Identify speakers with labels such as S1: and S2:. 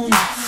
S1: alone.